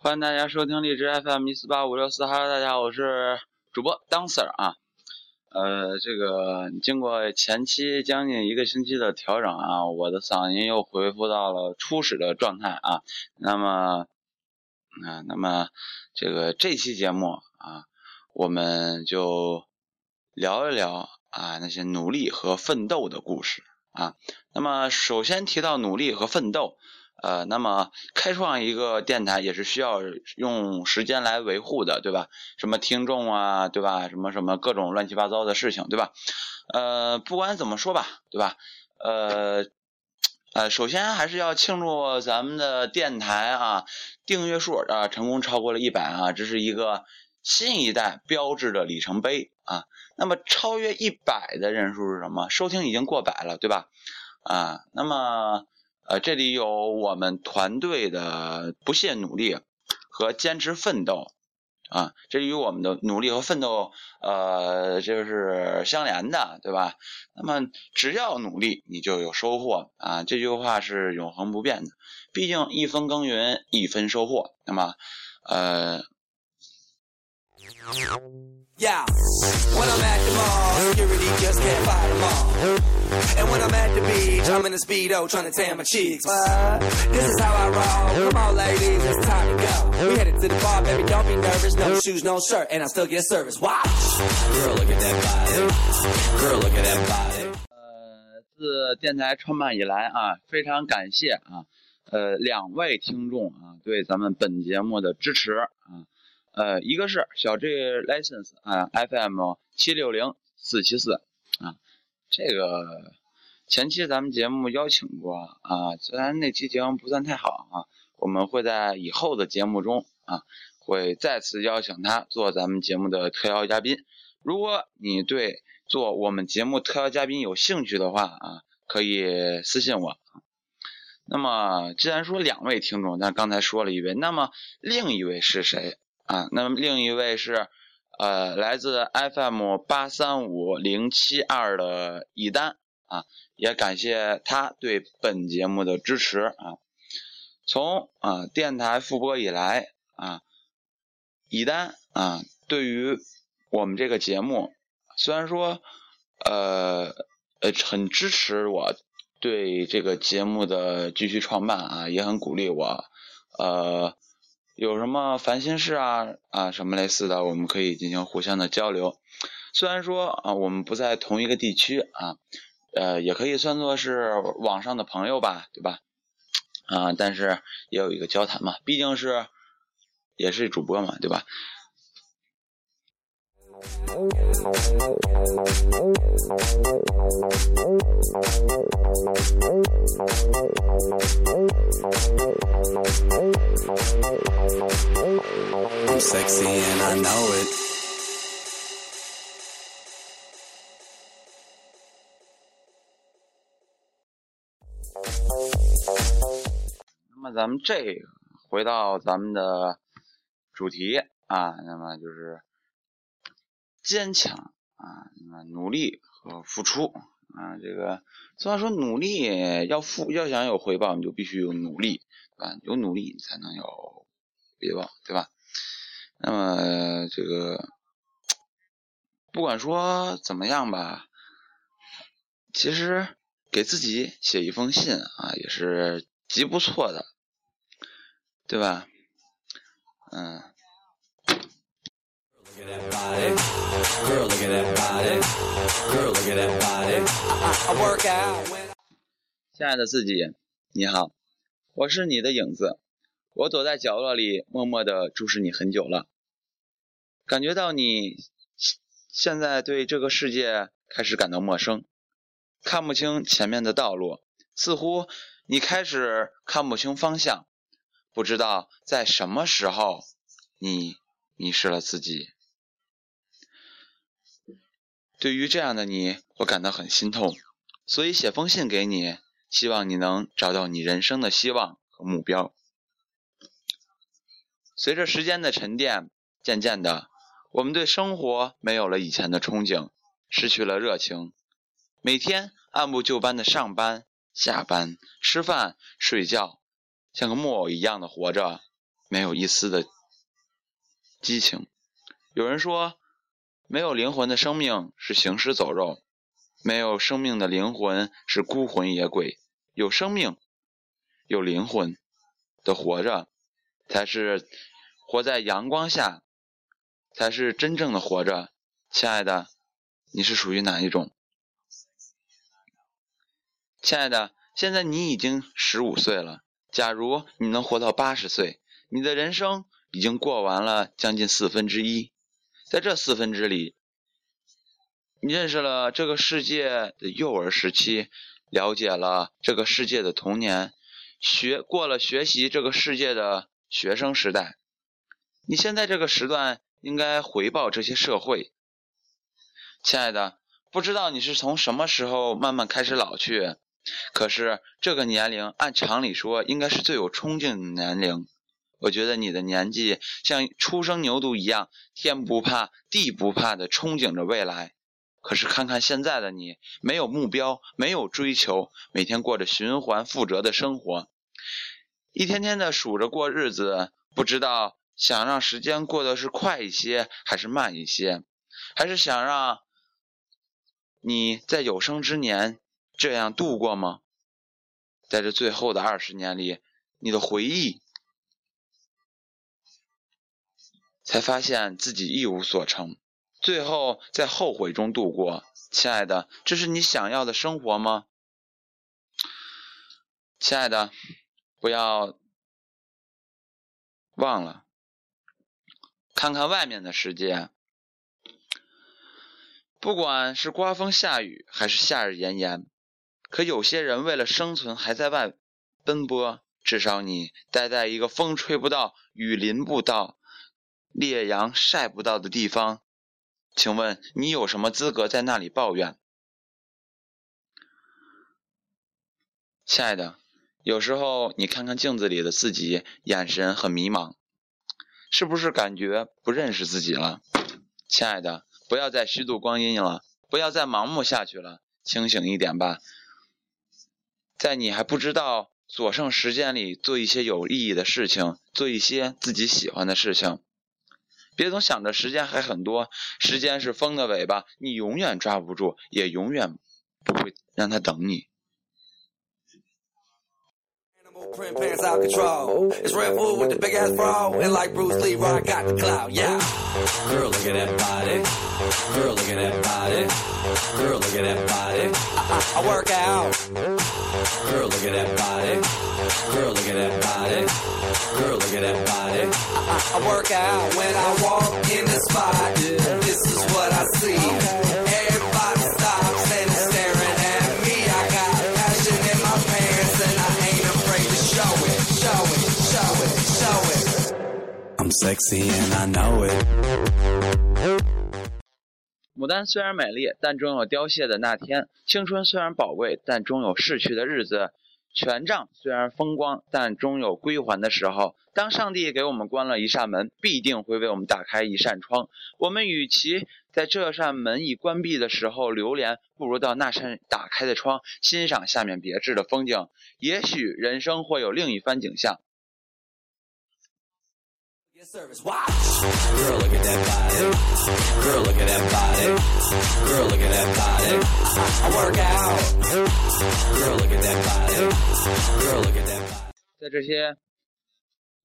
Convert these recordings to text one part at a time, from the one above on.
欢迎大家收听荔枝 FM 一四八五六四，Hello，大家好，我是主播 Dancer 啊。呃，这个经过前期将近一个星期的调整啊，我的嗓音又恢复到了初始的状态啊。那么，啊，那么这个这期节目啊，我们就聊一聊啊那些努力和奋斗的故事啊。那么，首先提到努力和奋斗。呃，那么开创一个电台也是需要用时间来维护的，对吧？什么听众啊，对吧？什么什么各种乱七八糟的事情，对吧？呃，不管怎么说吧，对吧？呃，呃，首先还是要庆祝咱们的电台啊，订阅数啊成功超过了一百啊，这是一个新一代标志的里程碑啊。那么超越一百的人数是什么？收听已经过百了，对吧？啊，那么。呃，这里有我们团队的不懈努力和坚持奋斗啊，这与我们的努力和奋斗呃就是相连的，对吧？那么只要努力，你就有收获啊，这句话是永恒不变的。毕竟一分耕耘一分收获，那么呃。Yeah, when I'm at the mall, security just can't fight them all. And when I'm at the beach, I'm in a speedo trying to tan my cheeks. But this is how I roll. Come on, ladies, it's time to go. We headed to the bar, baby, don't be nervous. No shoes, no shirt, and I still get service. Watch. Girl, look at that body. Girl, look at that body. 呃，自电台创办以来啊，非常感谢啊，呃，两位听众啊对咱们本节目的支持啊。呃，一个是小 G license 啊，FM 七六零四七四啊，这个前期咱们节目邀请过啊，虽然那期节目不算太好啊，我们会在以后的节目中啊，会再次邀请他做咱们节目的特邀嘉宾。如果你对做我们节目特邀嘉宾有兴趣的话啊，可以私信我。那么既然说两位听众，那刚才说了一位，那么另一位是谁？啊，那么另一位是，呃，来自 FM 八三五零七二的一丹啊，也感谢他对本节目的支持啊。从啊电台复播以来啊，一丹啊对于我们这个节目，虽然说呃呃很支持我对这个节目的继续创办啊，也很鼓励我，呃。有什么烦心事啊啊什么类似的，我们可以进行互相的交流。虽然说啊我们不在同一个地区啊，呃也可以算作是网上的朋友吧，对吧？啊，但是也有一个交谈嘛，毕竟是也是主播嘛，对吧？那么咱们这回到咱们的主题啊，那么就是。坚强啊，那努力和付出啊，这个虽然说努力要付，要想有回报，你就必须有努力，对吧？有努力你才能有回报，对吧？那么这个不管说怎么样吧，其实给自己写一封信啊，也是极不错的，对吧？嗯。亲爱的自己，你好，我是你的影子，我躲在角落里，默默的注视你很久了。感觉到你现在对这个世界开始感到陌生，看不清前面的道路，似乎你开始看不清方向，不知道在什么时候你迷失了自己。对于这样的你，我感到很心痛，所以写封信给你，希望你能找到你人生的希望和目标。随着时间的沉淀，渐渐的，我们对生活没有了以前的憧憬，失去了热情，每天按部就班的上班、下班、吃饭、睡觉，像个木偶一样的活着，没有一丝的激情。有人说，没有灵魂的生命是行尸走肉，没有生命的灵魂是孤魂野鬼。有生命、有灵魂的活着，才是活在阳光下，才是真正的活着。亲爱的，你是属于哪一种？亲爱的，现在你已经十五岁了。假如你能活到八十岁，你的人生已经过完了将近四分之一。在这四分之里，你认识了这个世界的幼儿时期，了解了这个世界的童年，学过了学习这个世界的学生时代。你现在这个时段应该回报这些社会，亲爱的。不知道你是从什么时候慢慢开始老去，可是这个年龄按常理说应该是最有冲劲的年龄。我觉得你的年纪像初生牛犊一样，天不怕地不怕的憧憬着未来。可是看看现在的你，没有目标，没有追求，每天过着循环复辙的生活，一天天的数着过日子，不知道想让时间过得是快一些还是慢一些，还是想让你在有生之年这样度过吗？在这最后的二十年里，你的回忆。才发现自己一无所成，最后在后悔中度过。亲爱的，这是你想要的生活吗？亲爱的，不要忘了看看外面的世界。不管是刮风下雨，还是夏日炎炎，可有些人为了生存还在外奔波。至少你待在一个风吹不到、雨淋不到。烈阳晒不到的地方，请问你有什么资格在那里抱怨？亲爱的，有时候你看看镜子里的自己，眼神很迷茫，是不是感觉不认识自己了？亲爱的，不要再虚度光阴了，不要再盲目下去了，清醒一点吧。在你还不知道所剩时间里，做一些有意义的事情，做一些自己喜欢的事情。别总想着时间还很多，时间是风的尾巴，你永远抓不住，也永远不会让它等你。Print pants out control. is Red Bull with the big ass bra. And like Bruce Lee, I got the clout. Yeah. Girl, look at that body. Girl, look at that body. Girl, look at that body. I work out. Girl, look at that body. Girl, look at that body. Girl, look at that body. I, work out when I walk in the spot. This is what I see. Everybody stops and is staring at me. I got passion in my pants and I ain't afraid to show it, show it, show it, show it. I'm sexy and I know it. 牡丹虽然美丽，但终有凋谢的那天；青春虽然宝贵，但终有逝去的日子；权杖虽然风光，但终有归还的时候。当上帝给我们关了一扇门，必定会为我们打开一扇窗。我们与其在这扇门已关闭的时候流连，不如到那扇打开的窗，欣赏下面别致的风景。也许人生会有另一番景象。在这些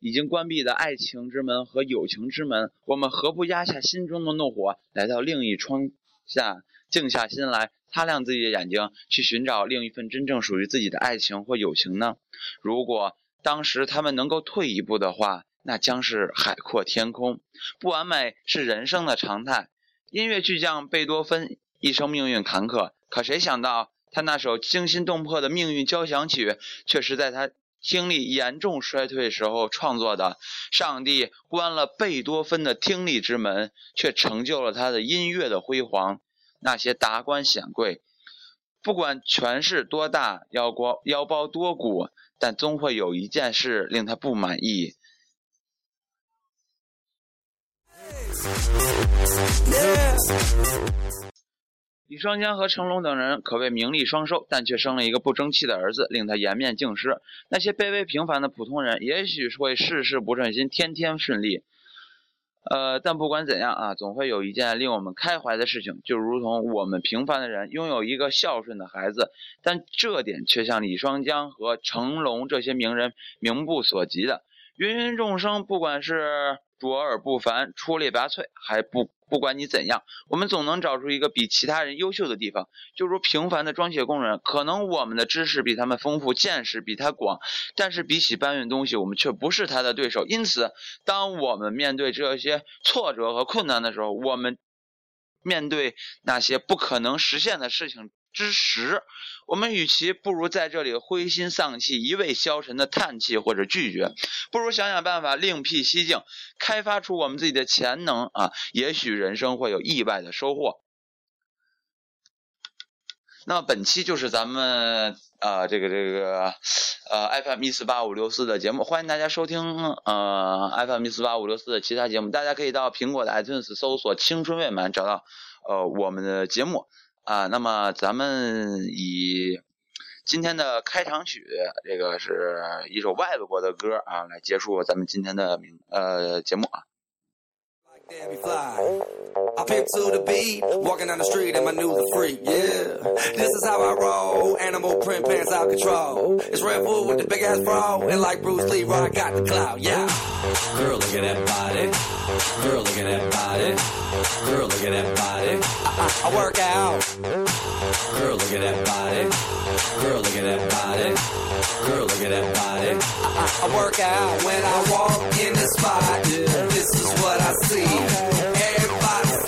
已经关闭的爱情之门和友情之门，我们何不压下心中的怒火，来到另一窗下，静下心来，擦亮自己的眼睛，去寻找另一份真正属于自己的爱情或友情呢？如果当时他们能够退一步的话，那将是海阔天空。不完美是人生的常态。音乐巨匠贝多芬一生命运坎坷，可谁想到他那首惊心动魄的命运交响曲，却是在他听力严重衰退时候创作的。上帝关了贝多芬的听力之门，却成就了他的音乐的辉煌。那些达官显贵，不管权势多大，腰包腰包多鼓，但总会有一件事令他不满意。李双江和成龙等人可谓名利双收，但却生了一个不争气的儿子，令他颜面尽失。那些卑微平凡的普通人，也许会事事不顺心，天天顺利。呃，但不管怎样啊，总会有一件令我们开怀的事情，就如同我们平凡的人拥有一个孝顺的孩子，但这点却像李双江和成龙这些名人名不所及的。芸芸众生，不管是卓尔不凡、出类拔萃，还不不管你怎样，我们总能找出一个比其他人优秀的地方。就如平凡的装卸工人，可能我们的知识比他们丰富，见识比他广，但是比起搬运东西，我们却不是他的对手。因此，当我们面对这些挫折和困难的时候，我们面对那些不可能实现的事情。之时，我们与其不如在这里灰心丧气、一味消沉的叹气或者拒绝，不如想想办法另辟蹊径，开发出我们自己的潜能啊！也许人生会有意外的收获。那么本期就是咱们呃这个这个呃 FM 一四八五六四的节目，欢迎大家收听呃 FM 一四八五六四的其他节目，大家可以到苹果的 iTunes 搜索“青春未满”，找到呃我们的节目。啊，那么咱们以今天的开场曲，这个是一首外国的歌啊，来结束咱们今天的名呃节目啊。I pick to the beat, walking down the street and my new the freak, yeah. This is how I roll, animal print pants out control. It's Red Bull with the big ass bra, and like Bruce Lee, I got the clout, yeah. Girl, look at that body. Girl, look at that body. Girl, look at that body. I, I, I work out. Girl, look at that body. Girl, look at that body. Girl, look at that body. I, I work out when I walk in the spot. This is what I see. Everybody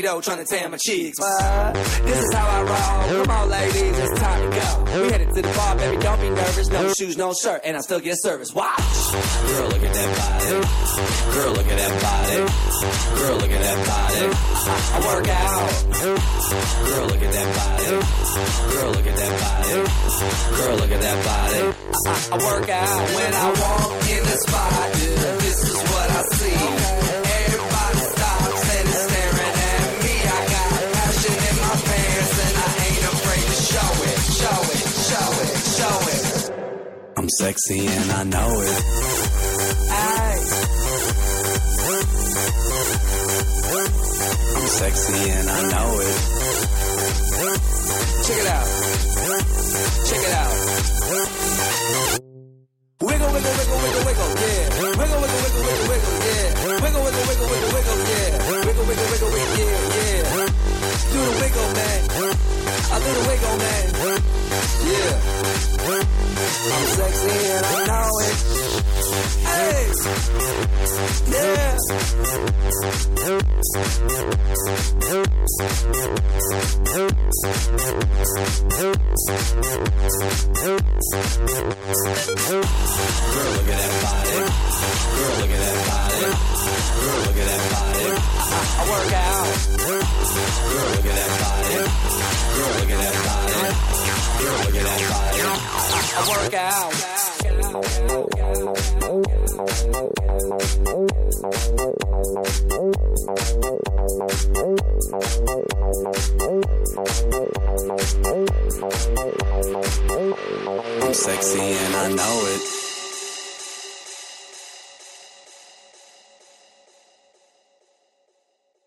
speedo trying to tan my cheeks. This is how I roll. Come on, ladies, it's time to go. We headed to the bar, baby, don't be nervous. No shoes, no shirt, and I still get service. Watch. Girl, look at that body. Girl, look at that body. Girl, look at that body. I, I work out. Girl, look at that body. Girl, look at that body. Girl, look at that body. I, I work out when I walk in the spot. This is what I see. Sexy and I know it. Ay. I'm sexy and I know it. Check it out. Check it out. Wiggle, wiggle, wiggle, wiggle, wiggle, yeah. Wiggle, wiggle, wiggle, wiggle, wiggle, yeah. Wiggle, wiggle, wiggle, wiggle, wiggle, yeah. Wiggle, wiggle, wiggle, wiggle, yeah, yeah. Do the wiggle, man. I do the wiggle, man. I, I work out.